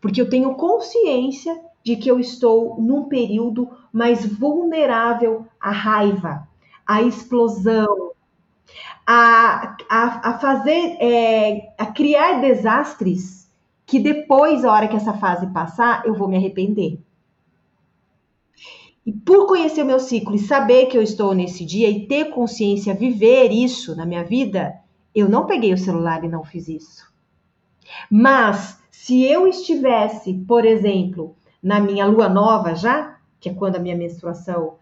Porque eu tenho consciência de que eu estou num período mais vulnerável à raiva, à explosão, a, a, a fazer, é, a criar desastres que depois, a hora que essa fase passar, eu vou me arrepender. E por conhecer o meu ciclo e saber que eu estou nesse dia e ter consciência, viver isso na minha vida, eu não peguei o celular e não fiz isso. Mas se eu estivesse, por exemplo, na minha lua nova já, que é quando a minha menstruação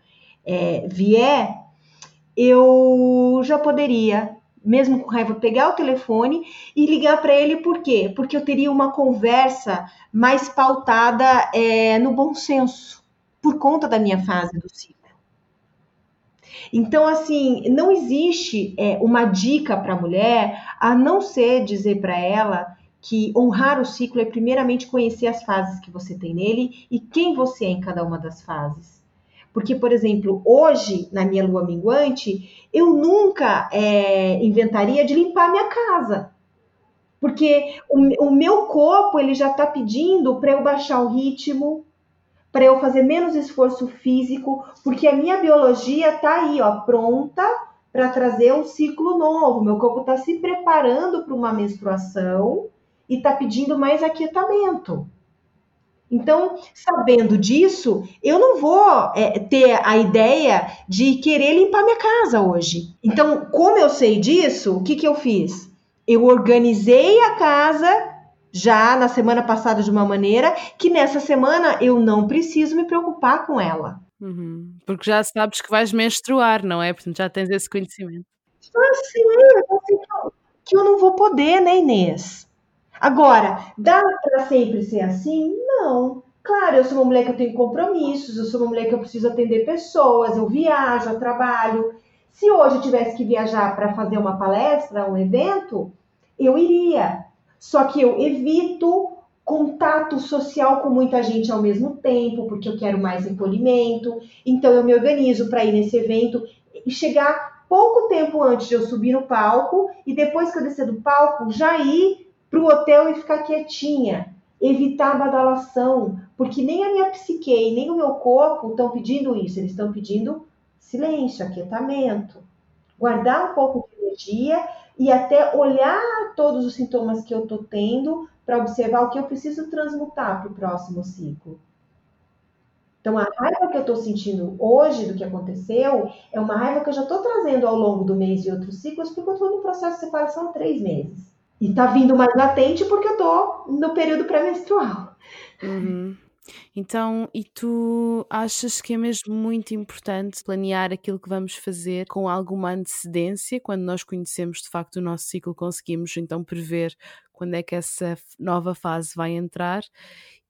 é, vier, eu já poderia, mesmo com raiva, pegar o telefone e ligar para ele, por quê? Porque eu teria uma conversa mais pautada é, no bom senso, por conta da minha fase do ciclo. Então, assim, não existe é, uma dica para a mulher a não ser dizer para ela que honrar o ciclo é primeiramente conhecer as fases que você tem nele e quem você é em cada uma das fases. Porque, por exemplo, hoje, na minha lua minguante, eu nunca é, inventaria de limpar minha casa. Porque o, o meu corpo ele já está pedindo para eu baixar o ritmo, para eu fazer menos esforço físico, porque a minha biologia está aí, ó, pronta para trazer um ciclo novo. Meu corpo está se preparando para uma menstruação e está pedindo mais aquietamento. Então, sabendo disso, eu não vou é, ter a ideia de querer limpar minha casa hoje. Então, como eu sei disso, o que, que eu fiz? Eu organizei a casa já na semana passada de uma maneira que nessa semana eu não preciso me preocupar com ela. Uhum. Porque já sabes que vais menstruar, não é? Portanto, já tens esse conhecimento. Ah, sim, eu sei que eu não vou poder, né, Inês? Agora, dá para sempre ser assim? Não. Claro, eu sou uma mulher que eu tenho compromissos, eu sou uma mulher que eu preciso atender pessoas, eu viajo, eu trabalho. Se hoje eu tivesse que viajar para fazer uma palestra, um evento, eu iria. Só que eu evito contato social com muita gente ao mesmo tempo, porque eu quero mais recolhimento. Então eu me organizo para ir nesse evento e chegar pouco tempo antes de eu subir no palco e depois que eu descer do palco já ir para o hotel e ficar quietinha, evitar a badalação, porque nem a minha psique e nem o meu corpo estão pedindo isso, eles estão pedindo silêncio, aquietamento, guardar um pouco de energia e até olhar todos os sintomas que eu estou tendo para observar o que eu preciso transmutar para o próximo ciclo. Então, a raiva que eu estou sentindo hoje do que aconteceu é uma raiva que eu já estou trazendo ao longo do mês e outros ciclos, porque eu estou no processo de separação há três meses. E tá vindo mais latente porque eu tô no período pré-menstrual. Uhum. Então, e tu achas que é mesmo muito importante planear aquilo que vamos fazer com alguma antecedência? Quando nós conhecemos de facto o nosso ciclo, conseguimos então prever quando é que essa nova fase vai entrar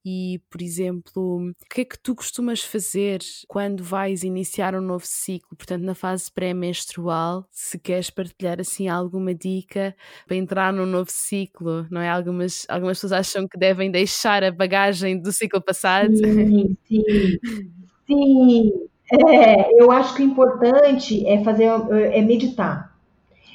e, por exemplo, o que é que tu costumas fazer quando vais iniciar um novo ciclo, portanto, na fase pré-menstrual? Se queres partilhar assim alguma dica para entrar num novo ciclo, não é? Algumas, algumas pessoas acham que devem deixar a bagagem do ciclo passado. Sim, sim. sim. É, eu acho que o importante é fazer é meditar.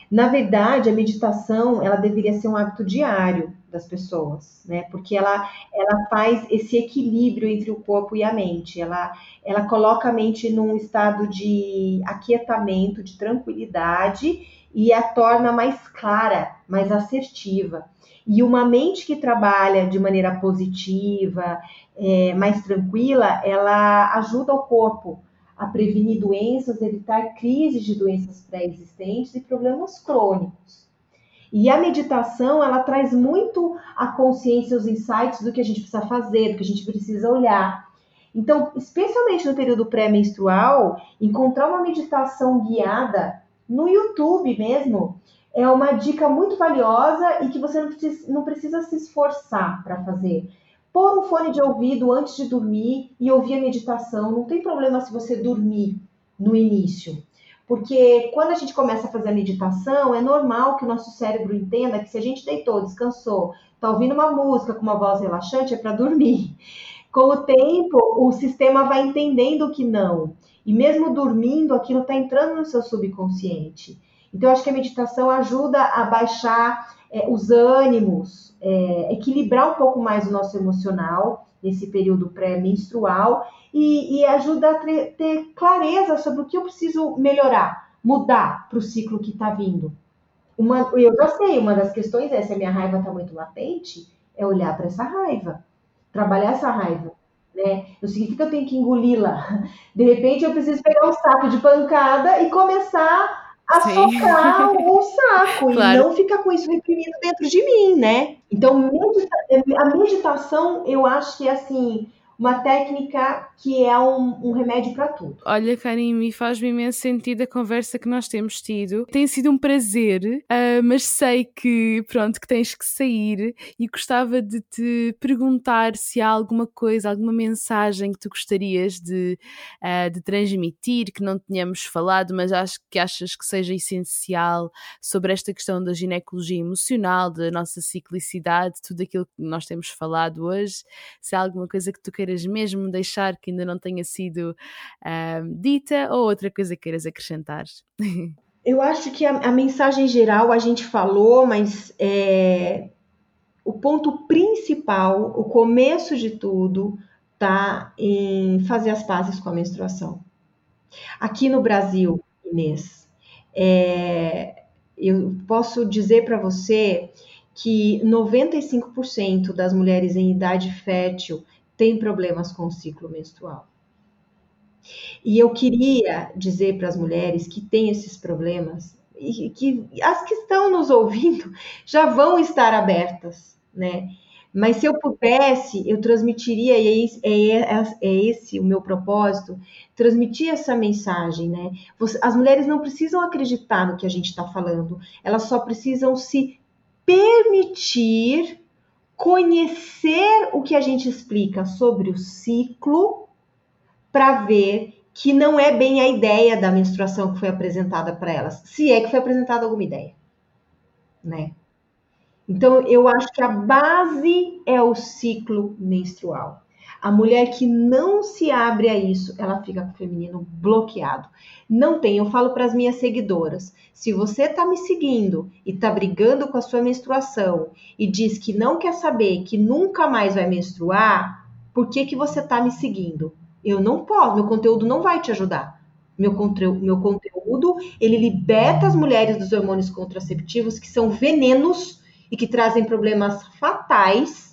Na verdade, a meditação ela deveria ser um hábito diário das pessoas, né? Porque ela, ela faz esse equilíbrio entre o corpo e a mente. Ela, ela coloca a mente num estado de aquietamento, de tranquilidade e a torna mais clara, mais assertiva. E uma mente que trabalha de maneira positiva, é, mais tranquila, ela ajuda o corpo a prevenir doenças, evitar crises de doenças pré-existentes e problemas crônicos. E a meditação, ela traz muito a consciência, os insights do que a gente precisa fazer, do que a gente precisa olhar. Então, especialmente no período pré-menstrual, encontrar uma meditação guiada no YouTube mesmo é uma dica muito valiosa e que você não precisa, não precisa se esforçar para fazer. Pôr um fone de ouvido antes de dormir e ouvir a meditação, não tem problema se você dormir no início. Porque quando a gente começa a fazer a meditação, é normal que o nosso cérebro entenda que se a gente deitou, descansou, está ouvindo uma música com uma voz relaxante, é para dormir. Com o tempo, o sistema vai entendendo que não. E mesmo dormindo, aquilo está entrando no seu subconsciente. Então, acho que a meditação ajuda a baixar é, os ânimos, é, equilibrar um pouco mais o nosso emocional nesse período pré-menstrual e, e ajuda a ter, clareza sobre o que eu preciso melhorar, mudar para o ciclo que está vindo. Uma, eu já sei, uma das questões é se a minha raiva está muito latente, é olhar para essa raiva, trabalhar essa raiva. né? Não significa que eu tenho que engoli-la. De repente eu preciso pegar um saco de pancada e começar a Sim. socar o saco claro. e não ficar com isso reprimido dentro de mim, né? Então, medita a meditação, eu acho que é assim, uma técnica que é um, um remédio para tudo. Olha, Karim, faz-me imenso sentido a conversa que nós temos tido. Tem sido um prazer, uh, mas sei que, pronto, que tens que sair e gostava de te perguntar se há alguma coisa, alguma mensagem que tu gostarias de, uh, de transmitir, que não tínhamos falado, mas acho que achas que seja essencial sobre esta questão da ginecologia emocional, da nossa ciclicidade, tudo aquilo que nós temos falado hoje. Se há alguma coisa que tu queiras queiras mesmo deixar que ainda não tenha sido uh, dita ou outra coisa que queiras acrescentar? Eu acho que a, a, mensagem geral a gente falou, mas é, o ponto principal, o começo de tudo, tá em fazer as pazes com a menstruação. Aqui no Brasil, Inês, é, eu posso dizer para você que 95% das mulheres em idade fértil tem problemas com o ciclo menstrual. E eu queria dizer para as mulheres que têm esses problemas e que as que estão nos ouvindo já vão estar abertas, né? Mas se eu pudesse, eu transmitiria, e é, é, é, é esse o meu propósito, transmitir essa mensagem, né? As mulheres não precisam acreditar no que a gente está falando, elas só precisam se permitir conhecer o que a gente explica sobre o ciclo para ver que não é bem a ideia da menstruação que foi apresentada para elas, se é que foi apresentada alguma ideia, né? Então eu acho que a base é o ciclo menstrual. A mulher que não se abre a isso, ela fica com o feminino bloqueado. Não tem, eu falo para as minhas seguidoras, se você está me seguindo e está brigando com a sua menstruação e diz que não quer saber, que nunca mais vai menstruar, por que, que você está me seguindo? Eu não posso, meu conteúdo não vai te ajudar. Meu, meu conteúdo, ele liberta as mulheres dos hormônios contraceptivos, que são venenos e que trazem problemas fatais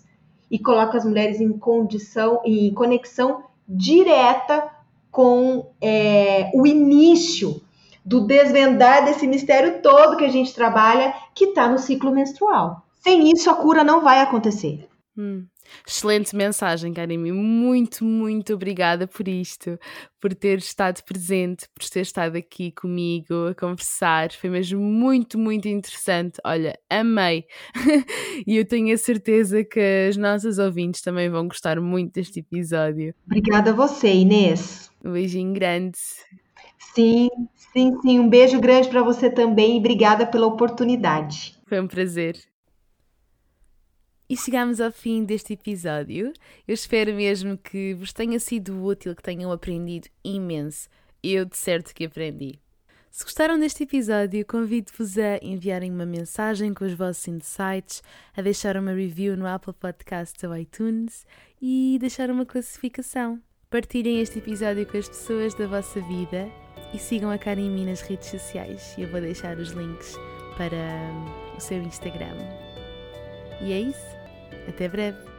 e coloca as mulheres em condição, em conexão direta com é, o início do desvendar desse mistério todo que a gente trabalha, que está no ciclo menstrual. Sem isso, a cura não vai acontecer. Hum. Excelente mensagem, Karimi. Muito, muito obrigada por isto, por ter estado presente, por ter estado aqui comigo a conversar. Foi mesmo muito, muito interessante. Olha, amei. e eu tenho a certeza que as nossas ouvintes também vão gostar muito deste episódio. Obrigada a você, Inês. Um beijinho grande. Sim, sim, sim. Um beijo grande para você também e obrigada pela oportunidade. Foi um prazer. E chegamos ao fim deste episódio. Eu espero mesmo que vos tenha sido útil, que tenham aprendido imenso. Eu de certo que aprendi. Se gostaram deste episódio, convido-vos a enviarem uma mensagem com os vossos insights, a deixar uma review no Apple Podcasts ou iTunes e deixar uma classificação. Partilhem este episódio com as pessoas da vossa vida e sigam a Karen em mim nas redes sociais. Eu vou deixar os links para hum, o seu Instagram. E é isso. Até breve!